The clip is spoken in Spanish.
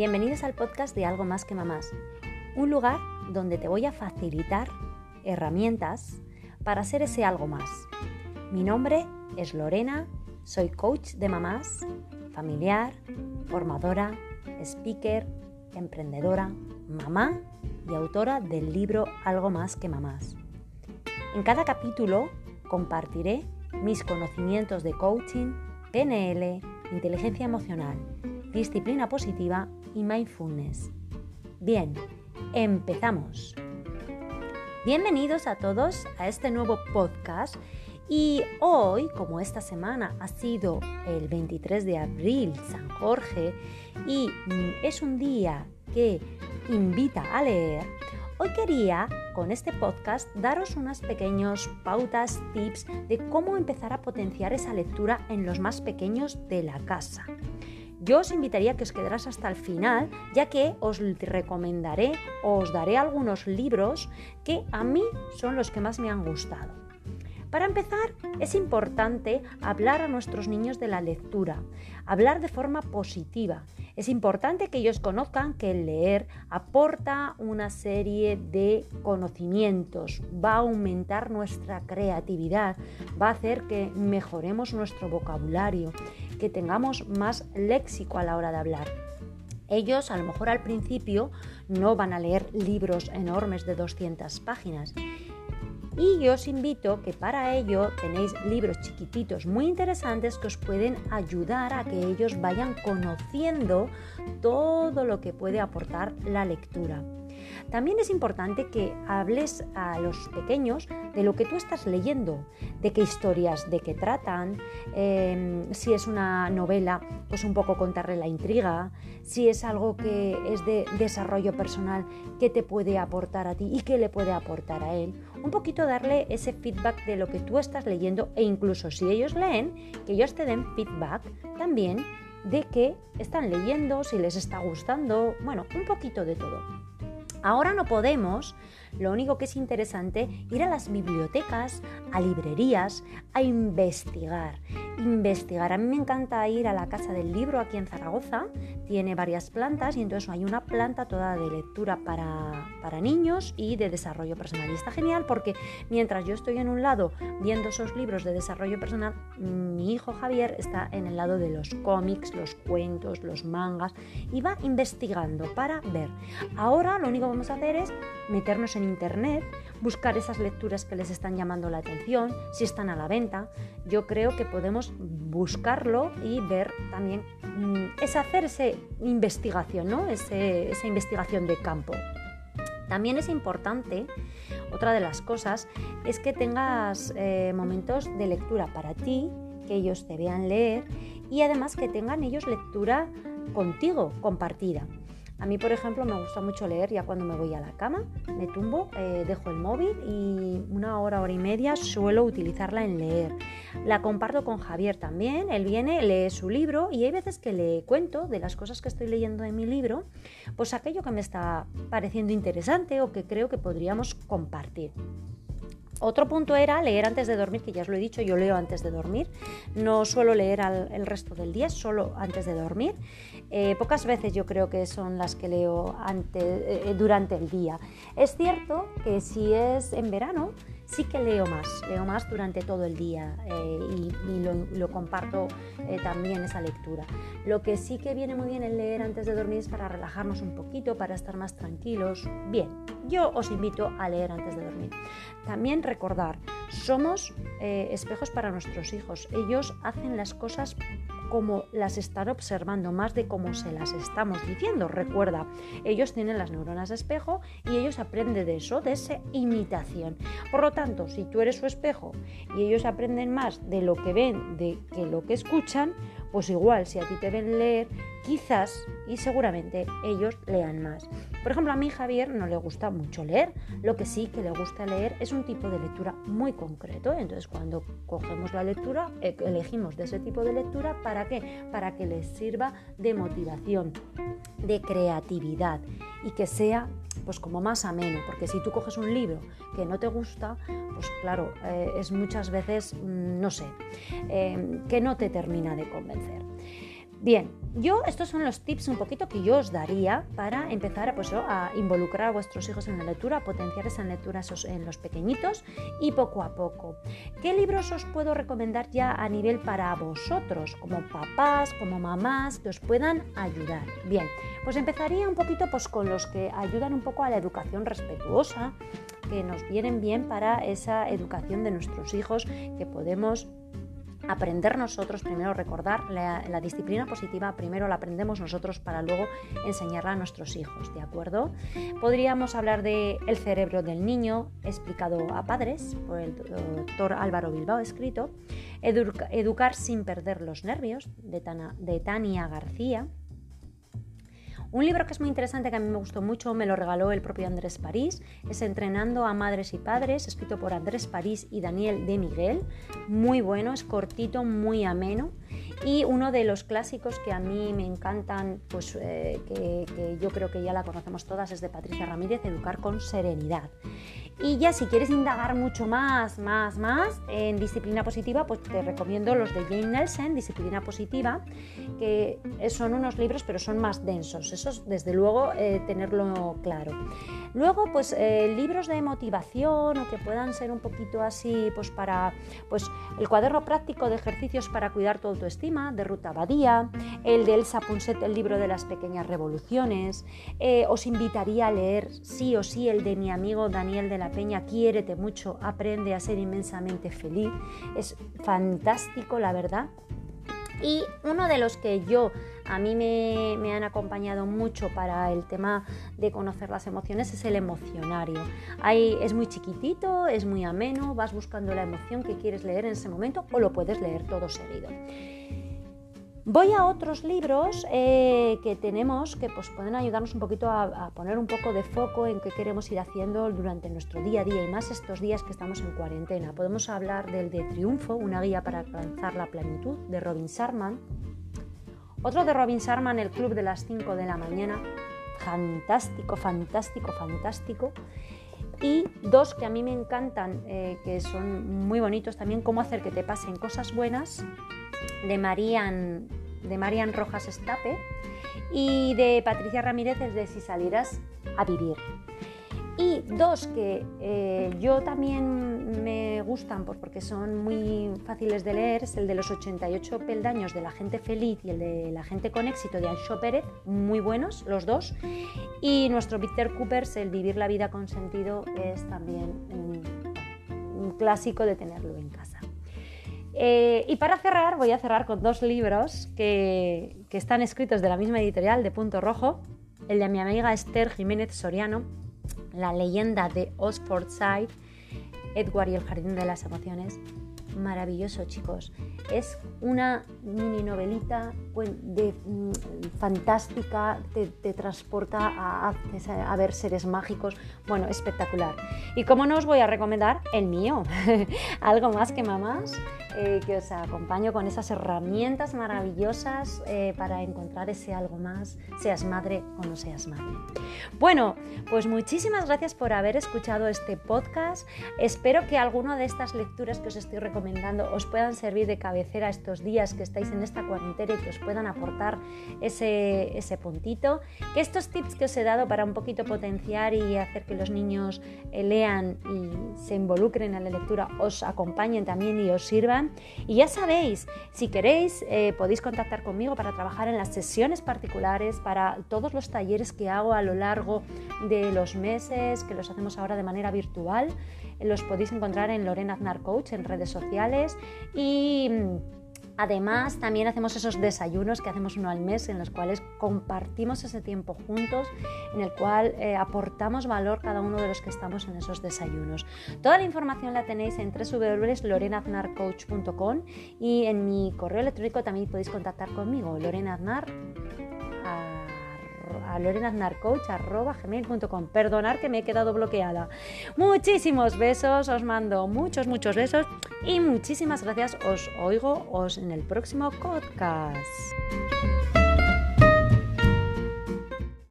Bienvenidos al podcast de Algo Más que Mamás, un lugar donde te voy a facilitar herramientas para ser ese algo más. Mi nombre es Lorena, soy coach de mamás, familiar, formadora, speaker, emprendedora, mamá y autora del libro Algo Más que Mamás. En cada capítulo compartiré mis conocimientos de coaching, PNL, inteligencia emocional, disciplina positiva y mindfulness. Bien, empezamos. Bienvenidos a todos a este nuevo podcast y hoy, como esta semana ha sido el 23 de abril, San Jorge, y mm, es un día que invita a leer, hoy quería con este podcast daros unas pequeñas pautas, tips de cómo empezar a potenciar esa lectura en los más pequeños de la casa. Yo os invitaría a que os quedaras hasta el final, ya que os recomendaré o os daré algunos libros que a mí son los que más me han gustado. Para empezar, es importante hablar a nuestros niños de la lectura, hablar de forma positiva. Es importante que ellos conozcan que el leer aporta una serie de conocimientos, va a aumentar nuestra creatividad, va a hacer que mejoremos nuestro vocabulario, que tengamos más léxico a la hora de hablar. Ellos a lo mejor al principio no van a leer libros enormes de 200 páginas. Y yo os invito que para ello tenéis libros chiquititos muy interesantes que os pueden ayudar a que ellos vayan conociendo todo lo que puede aportar la lectura. También es importante que hables a los pequeños de lo que tú estás leyendo, de qué historias, de qué tratan, em, si es una novela, pues un poco contarle la intriga, si es algo que es de desarrollo personal, qué te puede aportar a ti y qué le puede aportar a él. Un poquito darle ese feedback de lo que tú estás leyendo e incluso si ellos leen, que ellos te den feedback también de que están leyendo, si les está gustando, bueno, un poquito de todo. Ahora no podemos, lo único que es interesante, ir a las bibliotecas, a librerías, a investigar. Investigar. A mí me encanta ir a la Casa del Libro aquí en Zaragoza. Tiene varias plantas y entonces hay una planta toda de lectura para, para niños y de desarrollo personal. Y está genial porque mientras yo estoy en un lado viendo esos libros de desarrollo personal, mi hijo Javier está en el lado de los cómics, los cuentos, los mangas y va investigando para ver. Ahora lo único vamos a hacer es meternos en internet, buscar esas lecturas que les están llamando la atención, si están a la venta. Yo creo que podemos buscarlo y ver también, mm, es hacer esa investigación, ¿no? esa investigación de campo. También es importante, otra de las cosas, es que tengas eh, momentos de lectura para ti, que ellos te vean leer y además que tengan ellos lectura contigo, compartida. A mí, por ejemplo, me gusta mucho leer ya cuando me voy a la cama, me tumbo, eh, dejo el móvil y una hora, hora y media suelo utilizarla en leer. La comparto con Javier también, él viene, lee su libro y hay veces que le cuento de las cosas que estoy leyendo en mi libro, pues aquello que me está pareciendo interesante o que creo que podríamos compartir. Otro punto era leer antes de dormir, que ya os lo he dicho, yo leo antes de dormir. No suelo leer el resto del día, solo antes de dormir. Eh, pocas veces yo creo que son las que leo eh, durante el día. Es cierto que si es en verano, sí que leo más, leo más durante todo el día eh, y, lo, comparto también esa lectura. Lo que sí que viene muy bien el leer antes de dormir es para relajarnos un poquito, para estar más tranquilos. Bien, yo os invito a leer antes de dormir. También recordar, somos espejos para nuestros hijos. Ellos hacen las cosas como las están observando, más de cómo se las estamos diciendo. Recuerda, ellos tienen las neuronas de espejo y ellos aprenden de eso, de esa imitación. Por lo tanto, si tú eres su espejo y ellos aprenden más de lo que ven de que lo que escuchan, pues igual, si a ti te ven leer, quizás y seguramente ellos lean más. Por ejemplo, a mí Javier no le gusta mucho leer, lo que sí que le gusta leer es un tipo de lectura muy concreto. Entonces, cuando cogemos la lectura, eh, elegimos de ese tipo de lectura, ¿para qué? Para que les sirva de motivación, de creatividad y que sea pues como más ameno, porque si tú coges un libro que no te gusta, pues claro, eh, es muchas veces, mm, no sé, eh, que no te termina de convencer. Bien, yo estos son los tips un poquito que yo os daría para empezar pues, a involucrar a vuestros hijos en la lectura, a potenciar esa lectura en los pequeñitos y poco a poco. ¿Qué libros os puedo recomendar ya a nivel para vosotros, como papás, como mamás, que os puedan ayudar? Bien, pues empezaría un poquito pues, con los que ayudan un poco a la educación respetuosa, que nos vienen bien para esa educación de nuestros hijos, que podemos aprender nosotros, primero recordar la, disciplina positiva, primero la aprendemos nosotros para luego enseñarla a nuestros hijos, ¿de acuerdo? Podríamos hablar de El cerebro del niño, explicado a padres por el doctor Álvaro Bilbao, escrito, Educar sin perder los nervios, de, Tania García, un libro que es muy interesante, que a mí me gustó mucho, me lo regaló el propio Andrés París, es Entrenando a Madres y Padres, escrito por Andrés París y Daniel de Miguel. Muy bueno, es cortito, muy ameno. Y uno de los clásicos que a mí me encantan, pues eh, que, yo creo que ya la conocemos todas, es de Patricia Ramírez, Educar con Serenidad. Y ya si quieres indagar mucho más, más, más en disciplina positiva, pues te recomiendo los de Jane Nelson, Disciplina Positiva, que son unos libros pero son más densos. Eso es desde luego eh, tenerlo claro. Luego, pues eh, libros de motivación o que puedan ser un poquito así, pues para pues el cuaderno práctico de ejercicios para cuidar tu autoestima de Ruta Badía, el de Elsa Ponset, el libro de las pequeñas revoluciones. Eh, os invitaría a leer sí o sí el de mi amigo Daniel de la Peña, Quiérete mucho, aprende a ser inmensamente feliz. Es fantástico, la verdad. Y uno de los que yo a mí me, han acompañado mucho para el tema de conocer las emociones es el emocionario. Ahí es muy chiquitito, es muy ameno, vas buscando la emoción que quieres leer en ese momento o lo puedes leer todo seguido. Voy a otros libros eh, que tenemos que pues, pueden ayudarnos un poquito a, poner un poco de foco en qué queremos ir haciendo durante nuestro día a día y más estos días que estamos en cuarentena. Podemos hablar del de Triunfo, una guía para alcanzar la plenitud, de Robin Sharman. Otro de Robin Sharman, El Club de las 5 de la mañana. Fantástico, fantástico, fantástico. Y dos que a mí me encantan, eh, que son muy bonitos también, Cómo hacer que te pasen cosas buenas de Marian, de Marian Rojas Estape y de Patricia Ramírez de Si salieras a vivir. Y dos que eh, yo también me gustan pues porque son muy fáciles de leer es el de los 88 peldaños de la gente feliz y el de la gente con éxito de Ancho Pérez, muy buenos los dos. Y nuestro Victor Coopers, el vivir la vida con sentido, es también un clásico de tenerlo en casa. Eh, y para cerrar, voy a cerrar con dos libros que, están escritos de la misma editorial, de Punto Rojo. El de mi amiga Esther Jiménez Soriano, La leyenda de Side, Edward y el Jardín de las Emociones. Maravilloso, chicos. Es una mini novelita de, mm, fantástica, te, transporta a, a, ver seres mágicos. Bueno, espectacular. Y como no os voy a recomendar, el mío. Algo más que mamás. Eh, que os acompaño con esas herramientas maravillosas eh, para encontrar ese algo más, seas madre o no seas madre. Bueno, pues muchísimas gracias por haber escuchado este podcast. Espero que alguna de estas lecturas que os estoy recomendando os puedan servir de cabecera estos días que estáis en esta cuarentena y que os puedan aportar ese, ese puntito. Que estos tips que os he dado para un poquito potenciar y hacer que los niños eh, lean y se involucren en la lectura os acompañen también y os sirvan y ya sabéis, si queréis, eh, podéis contactar conmigo para trabajar en las sesiones particulares, para todos los talleres que hago a lo largo de los meses, que los hacemos ahora de manera virtual. Los podéis encontrar en Lorena Aznar Coach en redes sociales y Además, también hacemos esos desayunos que hacemos uno al mes en los cuales compartimos ese tiempo juntos, en el cual eh, aportamos valor cada uno de los que estamos en esos desayunos. Toda la información la tenéis en www.lorenaznarcoach.com y en mi correo electrónico también podéis contactar conmigo, lorenaznar a lorenaznarcoach.com. Perdonar que me he quedado bloqueada. Muchísimos besos, os mando muchos, muchos besos y muchísimas gracias. Os oigo os en el próximo podcast.